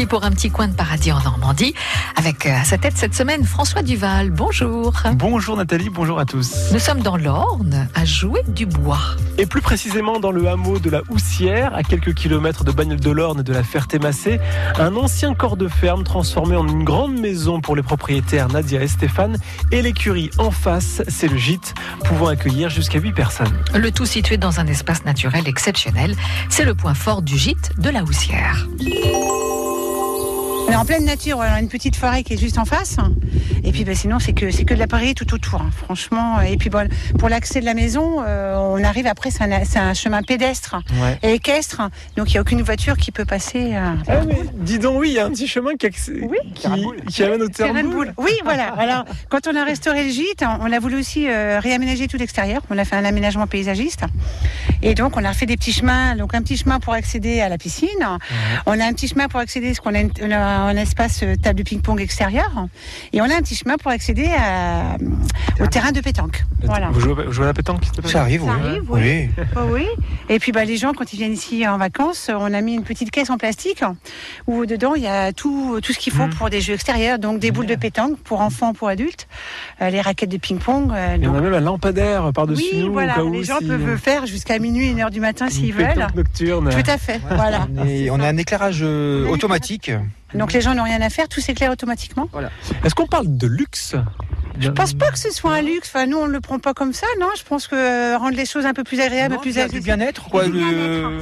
parti pour un petit coin de paradis en Normandie avec euh, à sa tête cette semaine François Duval. Bonjour. Bonjour Nathalie, bonjour à tous. Nous sommes dans l'Orne à jouer du bois. Et plus précisément dans le hameau de la Houssière, à quelques kilomètres de Bagnole de l'Orne et de la Ferté-Massé, un ancien corps de ferme transformé en une grande maison pour les propriétaires Nadia et Stéphane. Et l'écurie en face, c'est le gîte, pouvant accueillir jusqu'à 8 personnes. Le tout situé dans un espace naturel exceptionnel. C'est le point fort du gîte de la Houssière. On est en pleine nature, on a une petite forêt qui est juste en face. Et puis ben, sinon, c'est que, c'est que de la prairie tout autour, hein, franchement. Et puis bon, pour l'accès de la maison, euh, on arrive après, c'est un, c'est un chemin pédestre Ouais. et équestre. Donc il n'y a aucune voiture qui peut passer. euh, Ah mais dis donc, oui, il y a un petit chemin qui, acc- Oui. qui, qui amène au terrain. Oui, voilà. Alors, quand on a restauré le gîte, on a voulu aussi euh, réaménager tout l'extérieur. On a fait un aménagement paysagiste. Et donc, on a fait des petits chemins. Donc, un petit chemin pour accéder à la piscine. On a un petit chemin pour accéder, ce qu'on a, une- on a un espace euh, table de ping-pong extérieur. Et on a un petit chemin pour accéder à, au terrain de pétanque. Voilà. Vous jouez, vous jouez à la pétanque Ça arrive, Ça oui. arrive, oui. Oh oui. Et puis bah, les gens, quand ils viennent ici en vacances, on a mis une petite caisse en plastique où dedans il y a tout, tout ce qu'il faut Mm. pour des jeux extérieurs, donc des boules de pétanque pour enfants, pour adultes, euh, les raquettes de ping-pong. euh, Il y en donc- a même un lampadaire par-dessus oui, nous. voilà, au cas où les gens si- peuvent faire jusqu'à minuit, une heure du matin s'ils veulent. pétanque nocturne. Tout à fait, voilà. On, est- on a un éclairage euh, Oui. automatique. Donc les gens n'ont rien à faire, tout s'éclaire automatiquement. Est-ce qu'on parle de luxe? Je pense pas que ce soit un luxe. Enfin, nous, on ne le prend pas comme ça, non? Je pense que euh, rendre les choses un peu plus agréables, Non, plus il y a du bien-être, quoi.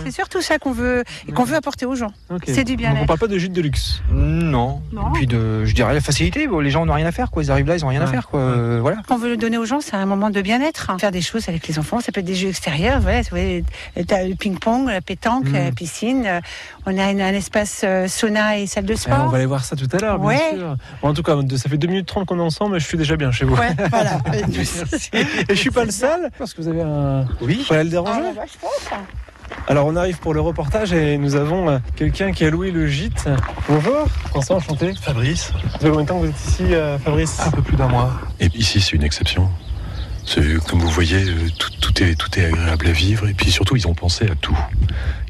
C'est surtout ça qu'on veut, et qu'on veut apporter aux gens. C'est du bien-être. On parle pas de gîte de luxe. Non. Non. Et puis de, je dirais la facilité. Bon, les gens n'ont rien à faire, quoi. Ils arrivent là, ils ont rien à faire, quoi. Euh, voilà. qu'on veut le donner aux gens, c'est un moment de bien-être. Faire des choses avec les enfants, ça peut être des jeux extérieurs, voilà, vous voyez, t'as le ping-pong, la pétanque, Mm. la piscine. euh, On a une- un espace euh, sauna et salle de Eh, sport. on va aller voir ça tout à l'heure, bien Ouais. sûr. Bon, en tout cas, ça fait 2 minutes 30 qu'on est ensemble, mais je suis déjà bien chez vous. Ouais, voilà. Et je suis pas le seul, parce que vous avez un... Oui. Le déranger Ah, bah, je pense. Alors on arrive pour le reportage et nous avons euh, quelqu'un qui a loué le gîte. Bonjour, François, enchanté. Fabrice, Ça fait combien de temps que vous êtes ici, euh, Fabrice un peu plus d'un mois. Et ici, c'est une exception. Comme vous voyez, euh, tout, tout est, tout est agréable à vivre. Et puis surtout, ils ont pensé à tout.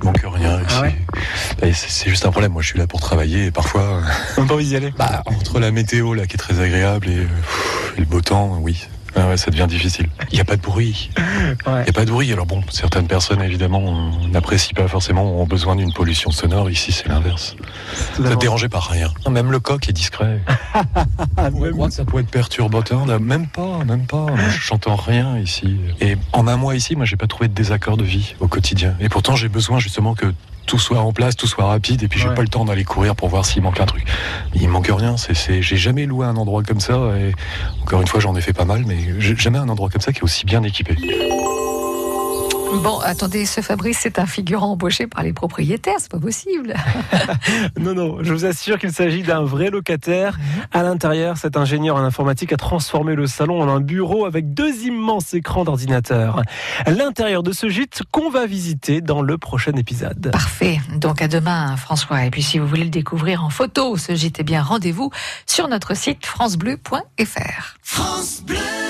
Il manque rien ici. Ah ouais Et c'est juste un problème. Moi, je suis là pour travailler. Et parfois, On n'a pas envie d'y aller. bah, entre la météo là, qui est très agréable et, pff, et le beau temps, oui. Ah ouais, ça devient difficile. Il n'y a pas de bruit. Il Ouais. n'y a pas de bruit. Alors bon, certaines personnes, évidemment, n'apprécient pas forcément, ont besoin d'une pollution sonore. Ici, c'est l'inverse. Vous êtes dérangé par rien. Même le coq est discret. Même- ça pourrait être perturbateur, là. même pas, même pas. Moi, je J'entends rien ici. Et en un mois ici, moi, j'ai pas trouvé de désaccord de vie au quotidien. Et pourtant, j'ai besoin justement que tout soit en place, tout soit rapide. Et puis, j'ai Ouais. pas le temps d'aller courir pour voir s'il manque un truc. Il manque rien. C'est, j'ai jamais loué un endroit comme ça. Et encore une fois, j'en ai fait pas mal, mais jamais un endroit comme ça qui est aussi bien équipé. Bon, attendez, ce Fabrice, c'est un figurant embauché par les propriétaires, c'est pas possible. Non, non, je vous assure qu'il s'agit d'un vrai locataire. À l'intérieur, cet ingénieur en informatique a transformé le salon en un bureau avec deux immenses écrans d'ordinateur. L'intérieur de ce gîte qu'on va visiter dans le prochain épisode. Parfait. Donc à demain, François. Et puis si vous voulez le découvrir en photo, ce gîte, eh bien rendez-vous sur notre site francebleu.fr. France Bleu.